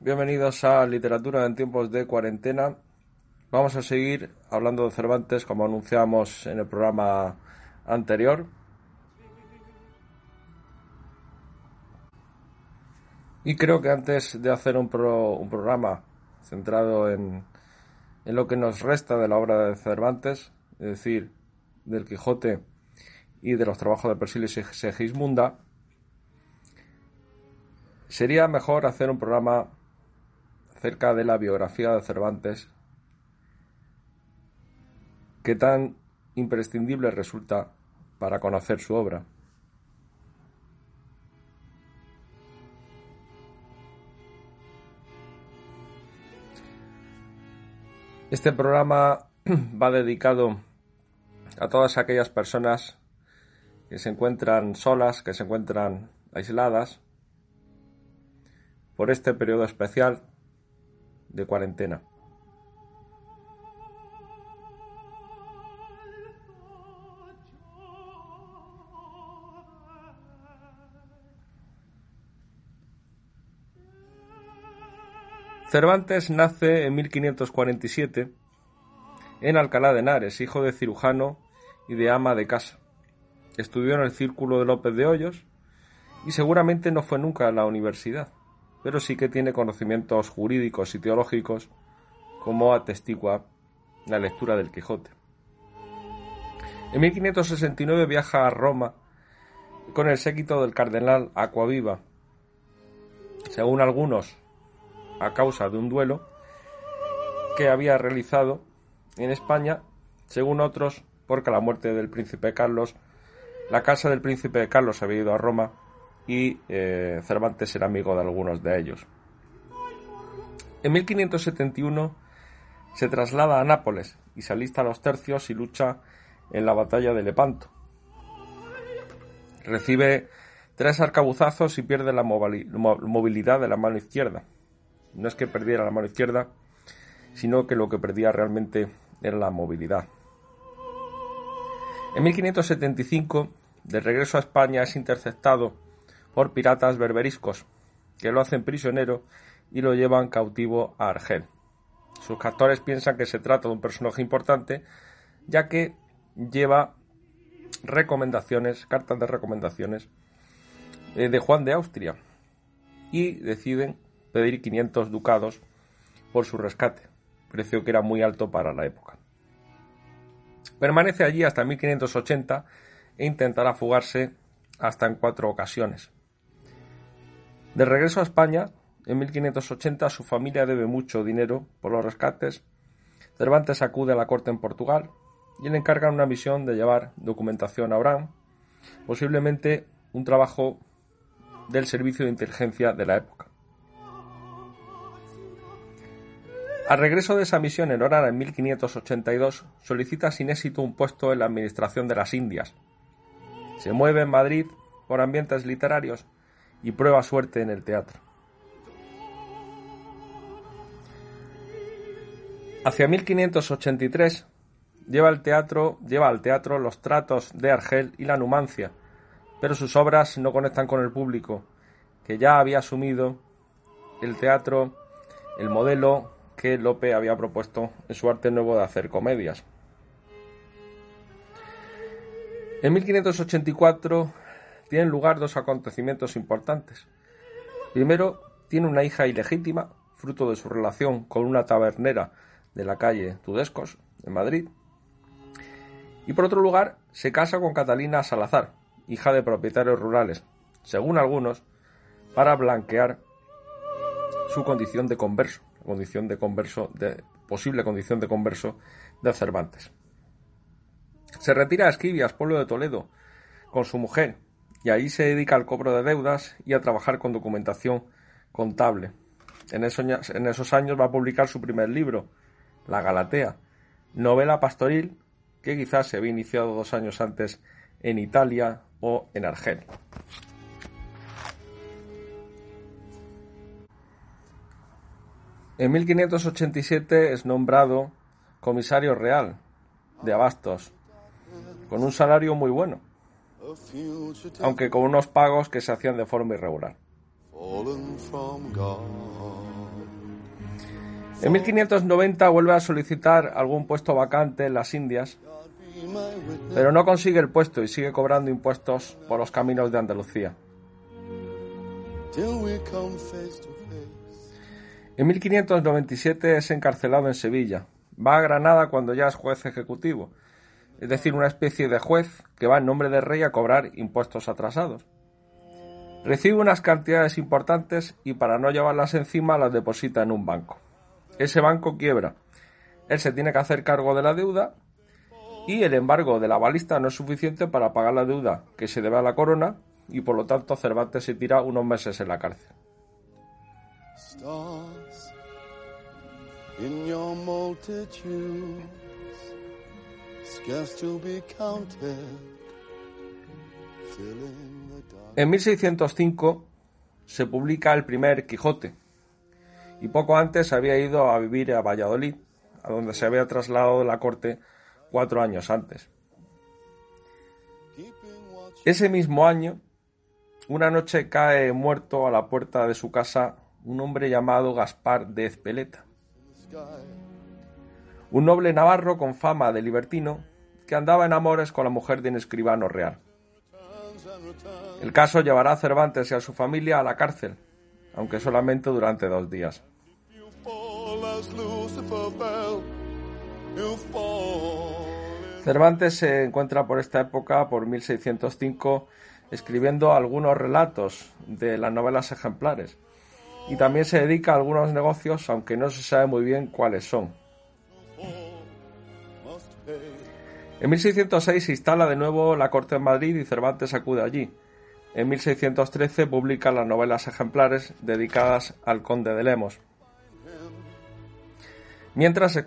bienvenidos a Literatura en tiempos de cuarentena. Vamos a seguir hablando de Cervantes como anunciamos en el programa anterior. Y creo que antes de hacer un, pro- un programa centrado en, en lo que nos resta de la obra de Cervantes, es decir, del Quijote y de los trabajos de Persiles y Segismunda, sería mejor hacer un programa acerca de la biografía de Cervantes, que tan imprescindible resulta para conocer su obra. Este programa va dedicado a todas aquellas personas que se encuentran solas, que se encuentran aisladas por este periodo especial de cuarentena. Cervantes nace en 1547 en Alcalá de Henares, hijo de cirujano y de ama de casa. Estudió en el Círculo de López de Hoyos y seguramente no fue nunca a la universidad, pero sí que tiene conocimientos jurídicos y teológicos como atestigua la lectura del Quijote. En 1569 viaja a Roma con el séquito del cardenal Aquaviva, según algunos a causa de un duelo que había realizado en España, según otros porque a la muerte del príncipe Carlos, la casa del príncipe Carlos había ido a Roma y eh, Cervantes era amigo de algunos de ellos. En 1571 se traslada a Nápoles y se alista a los tercios y lucha en la batalla de Lepanto. Recibe tres arcabuzazos y pierde la movilidad de la mano izquierda. No es que perdiera la mano izquierda, sino que lo que perdía realmente era la movilidad. En 1575, de regreso a España, es interceptado por piratas berberiscos, que lo hacen prisionero y lo llevan cautivo a Argel. Sus captores piensan que se trata de un personaje importante, ya que lleva recomendaciones, cartas de recomendaciones eh, de Juan de Austria, y deciden pedir 500 ducados por su rescate, precio que era muy alto para la época. Permanece allí hasta 1580 e intentará fugarse hasta en cuatro ocasiones. De regreso a España, en 1580 su familia debe mucho dinero por los rescates. Cervantes acude a la corte en Portugal y le encargan una misión de llevar documentación a Orán, posiblemente un trabajo del servicio de inteligencia de la época. Al regreso de esa misión en Orán en 1582, solicita sin éxito un puesto en la administración de las Indias. Se mueve en Madrid por ambientes literarios y prueba suerte en el teatro. Hacia 1583 lleva, el teatro, lleva al teatro los tratos de Argel y la Numancia, pero sus obras no conectan con el público, que ya había asumido el teatro, el modelo que Lope había propuesto en su arte nuevo de hacer comedias. En 1584 tienen lugar dos acontecimientos importantes. Primero, tiene una hija ilegítima, fruto de su relación con una tabernera de la calle Tudescos, en Madrid. Y por otro lugar, se casa con Catalina Salazar, hija de propietarios rurales, según algunos, para blanquear su condición de converso, condición de converso, de posible condición de converso de Cervantes. Se retira a Esquivias, pueblo de Toledo, con su mujer, y ahí se dedica al cobro de deudas y a trabajar con documentación contable. En esos, en esos años va a publicar su primer libro, La Galatea, novela pastoril que quizás se había iniciado dos años antes en Italia o en Argel. En 1587 es nombrado comisario real de Abastos, con un salario muy bueno, aunque con unos pagos que se hacían de forma irregular. En 1590 vuelve a solicitar algún puesto vacante en las Indias, pero no consigue el puesto y sigue cobrando impuestos por los caminos de Andalucía. En 1597 es encarcelado en Sevilla. Va a Granada cuando ya es juez ejecutivo, es decir, una especie de juez que va en nombre del rey a cobrar impuestos atrasados. Recibe unas cantidades importantes y para no llevarlas encima las deposita en un banco. Ese banco quiebra. Él se tiene que hacer cargo de la deuda y el embargo de la balista no es suficiente para pagar la deuda que se debe a la corona y por lo tanto Cervantes se tira unos meses en la cárcel. En 1605 se publica el primer Quijote y poco antes había ido a vivir a Valladolid, a donde se había trasladado la corte cuatro años antes. Ese mismo año, una noche cae muerto a la puerta de su casa un hombre llamado Gaspar de Ezpeleta, un noble navarro con fama de libertino que andaba en amores con la mujer de un escribano real. El caso llevará a Cervantes y a su familia a la cárcel, aunque solamente durante dos días. Cervantes se encuentra por esta época, por 1605, escribiendo algunos relatos de las novelas ejemplares y también se dedica a algunos negocios, aunque no se sabe muy bien cuáles son. En 1606 se instala de nuevo la corte en Madrid y Cervantes acude allí. En 1613 publica las novelas ejemplares dedicadas al conde de Lemos. Mientras se,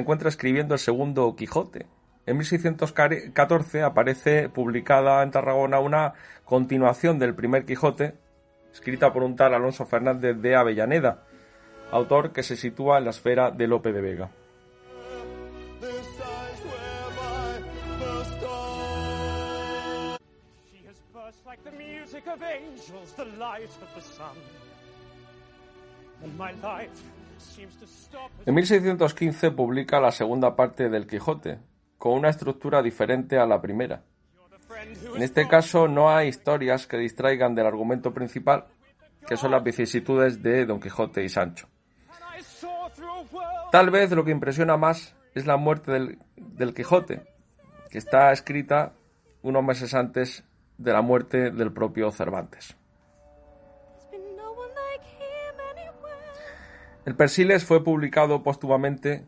encuentra escribiendo el segundo Quijote. En 1614 aparece publicada en Tarragona una continuación del primer Quijote, escrita por un tal Alonso Fernández de Avellaneda, autor que se sitúa en la esfera de Lope de Vega. En 1615 publica la segunda parte del Quijote, con una estructura diferente a la primera. En este caso no hay historias que distraigan del argumento principal, que son las vicisitudes de Don Quijote y Sancho. Tal vez lo que impresiona más es la muerte del, del Quijote, que está escrita unos meses antes de la muerte del propio Cervantes. El Persiles fue publicado póstumamente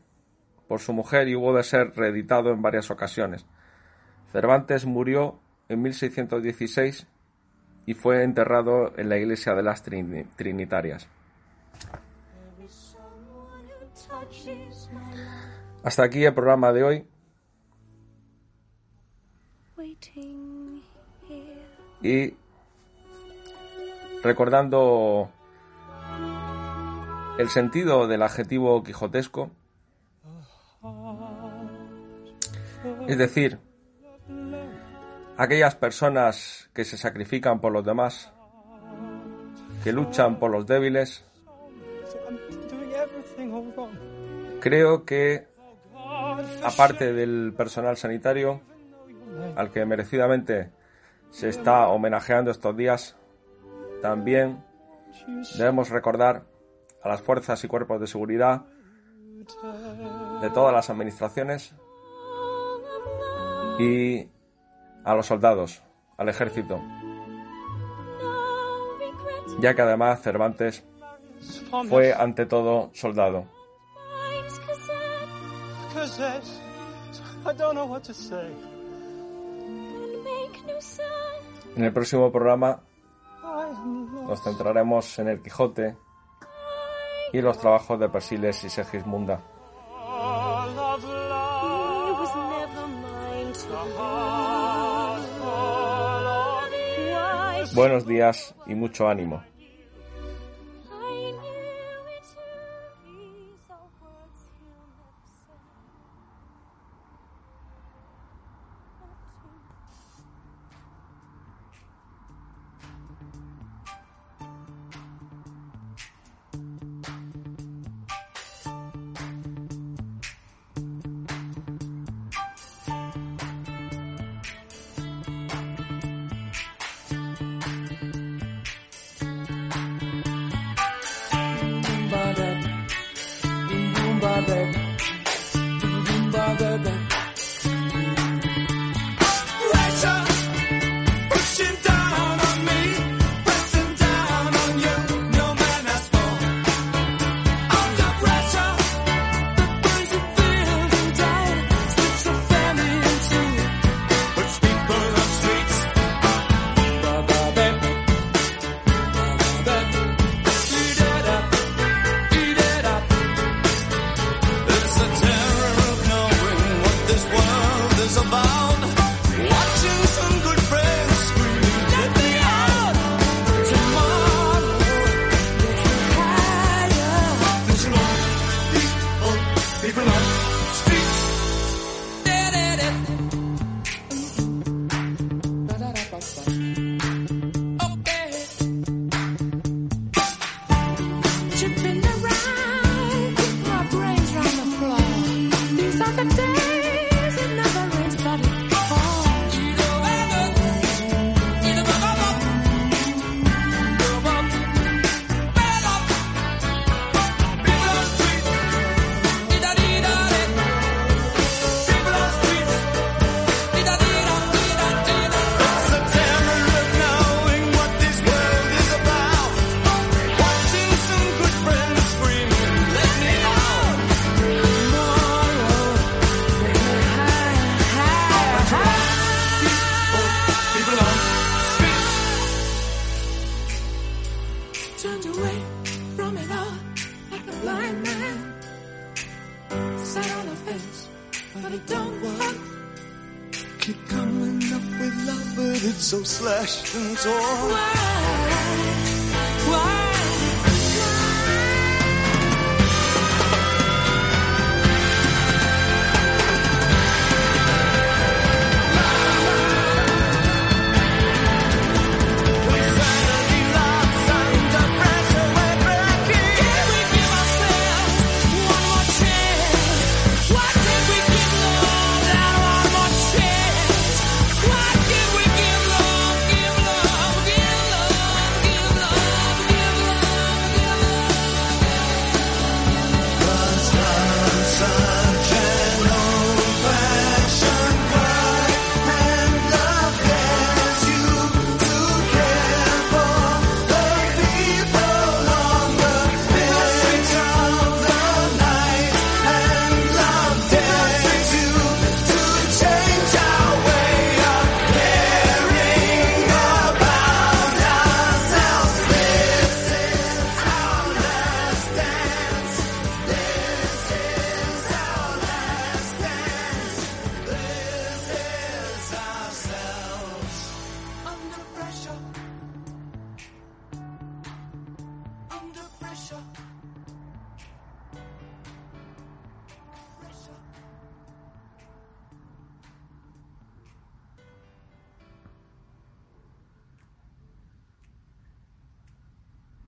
por su mujer y hubo de ser reeditado en varias ocasiones. Cervantes murió en 1616 y fue enterrado en la iglesia de las Trinitarias. Hasta aquí el programa de hoy. y recordando el sentido del adjetivo quijotesco, es decir, aquellas personas que se sacrifican por los demás, que luchan por los débiles, creo que, aparte del personal sanitario, al que merecidamente se está homenajeando estos días, también debemos recordar a las fuerzas y cuerpos de seguridad de todas las administraciones y a los soldados, al ejército, ya que además Cervantes fue ante todo soldado. En el próximo programa nos centraremos en el Quijote y los trabajos de Persiles y Segismunda. Buenos días y mucho ánimo. questions or.